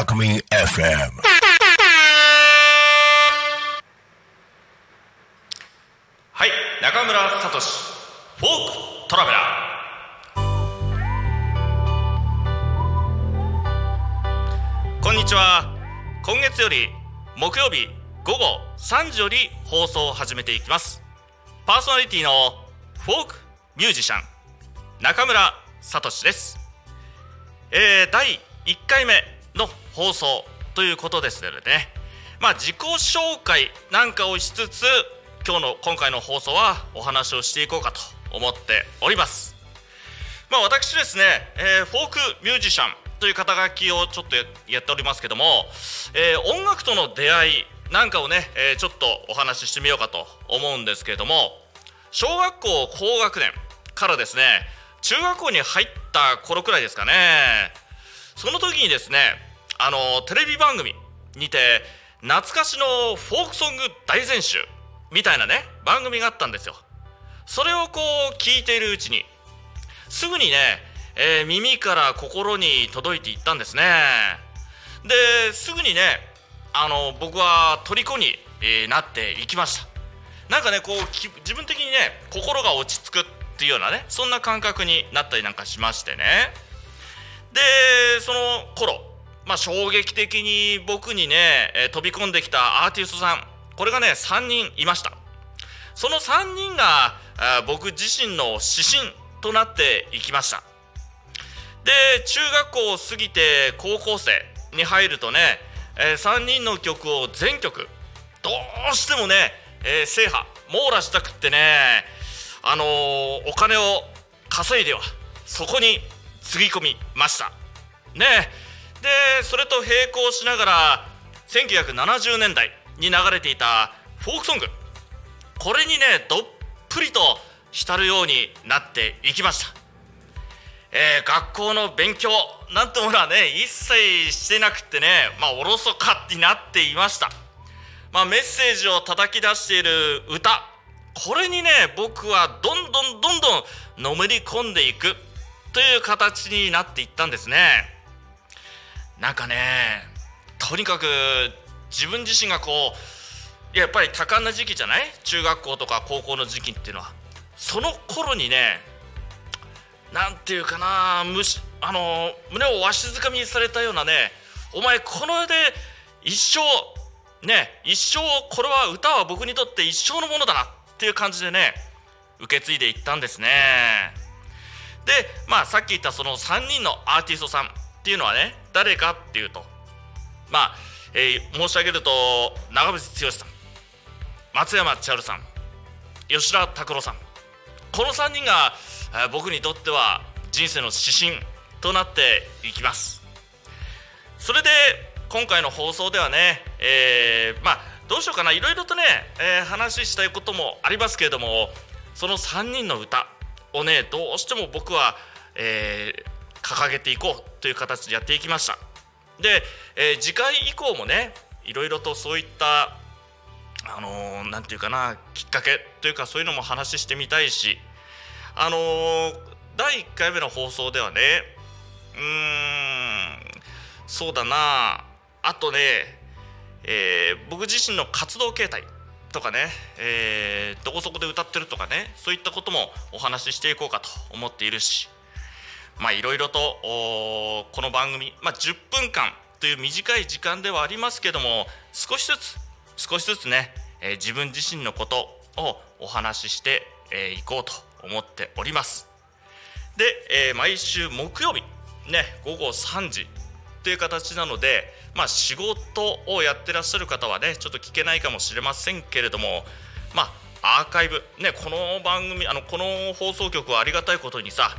タクミン FM はい中村聡フォークトラベラーこんにちは今月より木曜日午後3時より放送を始めていきます。パーソナリティのフォークミュージシャン中村聡です。えー、第1回目の放送ということですのでね。まあ自己紹介なんかをしつつ今日の今回の放送はお話をしていこうかと思っております。まあ私ですね、えー、フォークミュージシャンという肩書きをちょっとやっておりますけども、えー、音楽との出会いなんかをね、えー、ちょっとお話ししてみようかと思うんですけれども小学校高学年からですね中学校に入った頃くらいですかね。その時にですねあのテレビ番組にて懐かしのフォークソング大全集みたいなね番組があったんですよ。それをこう聞いているうちにすぐにね、えー、耳から心に届いていったんですね。ですぐにねあの僕は虜に、えー、なっていきました。なんかねこう自分的にね心が落ち着くっていうようなねそんな感覚になったりなんかしましてね。でその頃まあ衝撃的に僕にね、え、飛び込んできたアーティストさんこれがね3人いました。その3人が僕自身の指針となっていきました。で中学校を過ぎて高校生に入るとね、え、3人の曲を全曲どうしてもね、え、制覇網羅したくってねあのー、お金を稼いではそこにつぎ込みました。ねえでそれと並行しながら1970年代に流れていたフォークソング。これにねどっぷりと浸るようになっていきました、えー、学校の勉強なんてものはね一切してなくてねまあおろそかになっていました。まあ、メッセージを叩き出している歌。これにね僕はどんどんどんどんのめり込んでいくという形になっていったんですね。なんかねとにかく自分自身がこうやっぱり多感な時期じゃない？中学校とか高校の時期っていうのは。その頃にねなんていうかなむしあの胸をわしづかみにされたようなねお前この世で一生ね一生これは歌は僕にとって一生のものだなっていう感じでね受け継いでいったんですね。でまあさっき言ったその3人のアーティストさん。っていうのはね誰かっていうとまあ、えー、申し上げると長渕剛さん松山千春さん吉田拓郎さんこの3人が僕にとっては人生の指針となっていきます。それで今回の放送ではね、えー、まあどうしようかな。いろいろとね、えー、話したいこともありますけれどもその3人の歌をねどうしても僕は、えー、掲げていこうという形でやっていきました。で、えー、次回以降もねいろいろとそういったあのー、ていうかなきっかけというかそういうのも話してみたいしあのー、第1回目の放送ではねうーんそうだなあとね、えー、僕自身の活動形態とかね、えー、どこそこで歌ってるとかねそういったこともお話ししていこうかと思っているしいろいろとこの番組、まあ、10分間という短い時間ではありますけども少しずつ少しずつね、えー、自分自身のことをお話ししてい、えー、こうと思っております。で、えー、毎週木曜日ね午後3時という形なのでまあ仕事をやってらっしゃる方はねちょっと聞けないかもしれませんけれどもまあアーカイブねこの番組あのこの放送局はありがたいことにさ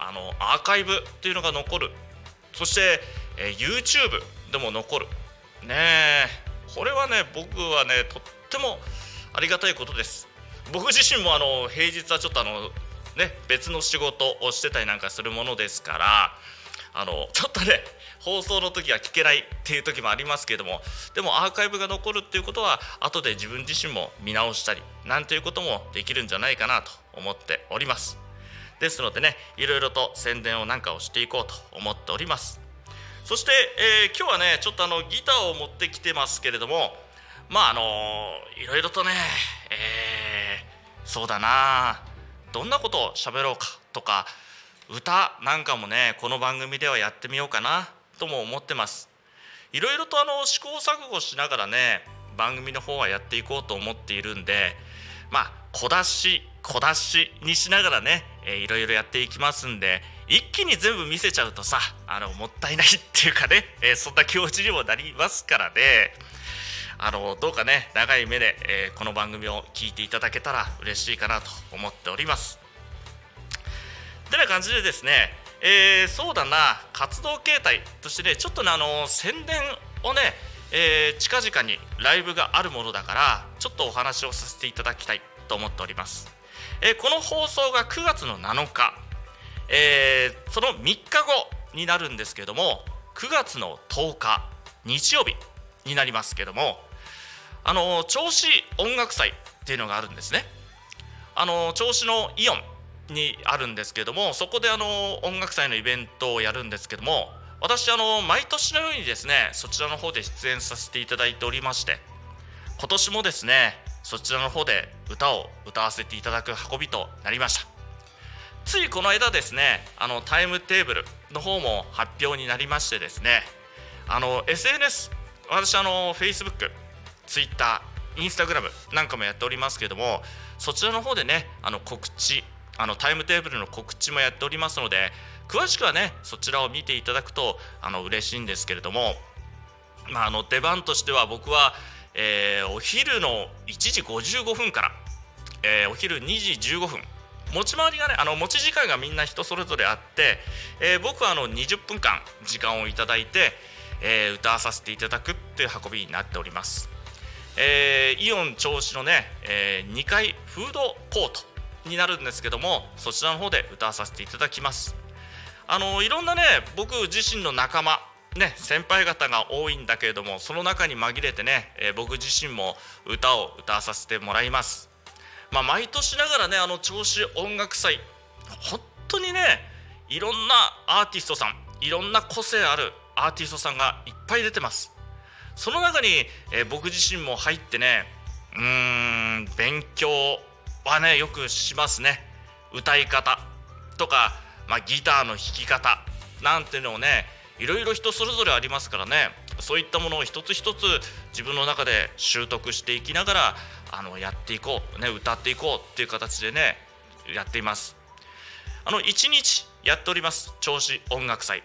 あのアーカイブっていうのが残る。そして、えー、YouTube でも残る。ねえ。これはね僕はねとってもありがたいことです。僕自身もあの平日はちょっとあのね別の仕事をしてたりなんかするものですからあのちょっとね放送の時は聞けないっていう時もありますけれどもでもアーカイブが残るっていうことは後で自分自身も見直したりなんていうこともできるんじゃないかなと思っております。ですのでねいろいろと宣伝をなんかをしていこうと思っております。そして、えー、今日はねちょっとあのギターを持ってきてますけれどもまああのいろいろとね、えー、そうだなどんなことを喋ろうかとか歌なんかもねこの番組ではやってみようかなとも思ってます。いろいろとあの試行錯誤しながらね番組の方はやっていこうと思っているんでまあ小出し小出しにしながらね、えー、いろいろやっていきますんで一気に全部見せちゃうとさあのもったいないっていうかね、えー、そんな気持ちにもなりますからね。あのどうかね長い目で、えー、この番組を聞いていただけたら嬉しいかなと思っております。てな感じでですね、えー、そうだな活動形態としてねちょっとねあの宣伝をね、えー、近々にライブがあるものだからちょっとお話をさせていただきたいと思っております、え、この放送が9月の7日、えー、その3日後になるんですけども9月の10日日曜日になりますけどもあの銚子音楽祭っていうのがあるんですね。あの銚子のイオンにあるんですけどもそこであの音楽祭のイベントをやるんですけども私あの毎年のようにですねそちらの方で出演させていただいておりまして今年もですねそちらの方で歌を歌わせていただく運びとなりました。ついこの間ですねあのタイムテーブルの方も発表になりましてですねあの SNS 私あの Facebook、Twitter、Instagram なんかもやっておりますけどもそちらの方でねあの告知あのタイムテーブルの告知もやっておりますので詳しくはねそちらを見ていただくとあの嬉しいんですけれども、まあ、あの出番としては僕は、えー、お昼の1時55分から、えー、お昼2時15分。持ち回りがねあの持ち時間がみんな人それぞれあって、えー、僕はあの20分間時間をいただいて、えー、歌わさせていただくっていう運びになっております、えー、イオン銚子のね、え2階フードコートになるんですけどもそちらの方で歌わさせていただきます。あのいろんなね僕自身の仲間ね、先輩方が多いんだけれどもその中に紛れてね、えー、僕自身も歌を歌わさせてもらいます、まあ、毎年ながらねあの銚子音楽祭本当にねいろんなアーティストさんいろんな個性あるアーティストさんがいっぱい出てます。その中に、えー、僕自身も入ってねうーん勉強はねよくしますね。歌い方とか、まあ、ギターの弾き方なんていうのをねいろいろ人それぞれありますからね。そういったものを一つ一つ自分の中で習得していきながらあのやっていこう、ね、歌っていこうっていう形でねやっています。あの1日やっております。銚子音楽祭、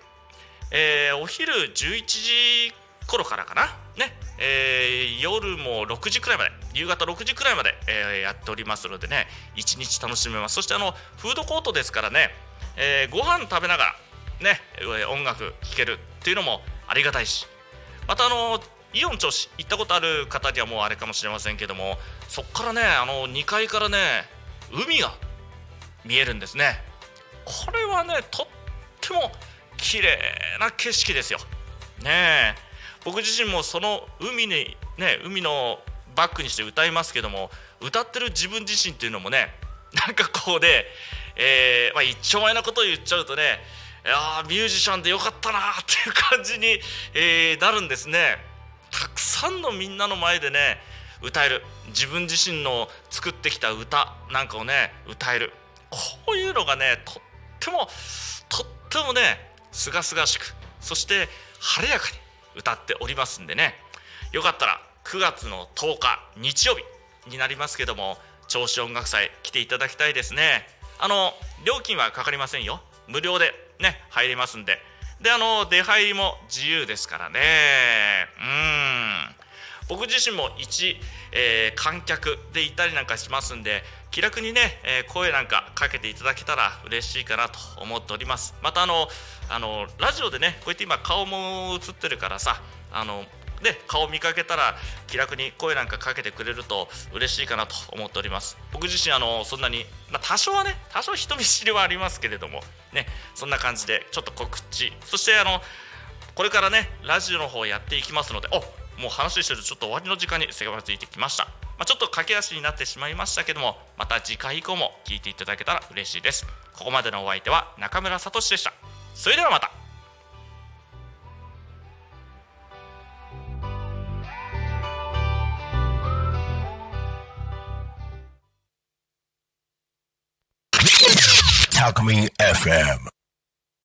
えー、お昼11時頃からかな。ね。えー、夜も6時くらいまで夕方6時くらいまで、えー、やっておりますのでね一日楽しめます。そしてあのフードコートですからね、えー、ご飯食べながらね音楽聴けるっていうのもありがたいし。またあのイオン銚子行ったことある方にはもうあれかもしれませんけどもそこからねあの2階からね海が見えるんですね。これはねとっても綺麗な景色ですよ。ねえ。僕自身もその海にね海のバックにして歌いますけども歌ってる自分自身っていうのもねなんかこうで、えー、まあ、一丁前なことを言っちゃうとねやミュージシャンでよかったなっていう感じに、えー、なるんですね。たくさんのみんなの前でね歌える。自分自身の作ってきた歌なんかをね歌える。こういうのがねとってもとってもねすがすがしくそして晴れやかに歌っておりますんでね。よかったら9月の10日日曜日になりますけども銚子音楽祭来ていただきたいですね。あの料金はかかりませんよ。無料でね入れますんで。であの出入りも自由ですからね。うん。僕自身も一、えー、観客でいたりなんかしますんで気楽にね、えー、声なんかかけていただけたら嬉しいかなと思っております。またあのあのラジオでねこうやって今顔も映ってるからさあので顔見かけたら気楽に声なんかかけてくれると嬉しいかなと思っております。僕自身あのそんなに、まあ、多少はね多少人見知りはありますけれどもねそんな感じでちょっと告知。そしてあのこれからねラジオの方やっていきますのでおもう話してるとちょっと終わりの時間に迫りついてきました、まあ、ちょっと駆け足になってしまいましたけどもまた次回以降も聞いていただけたら嬉しいです。ここまでのお相手は中村聡でした。それではまた。Alchemy FM.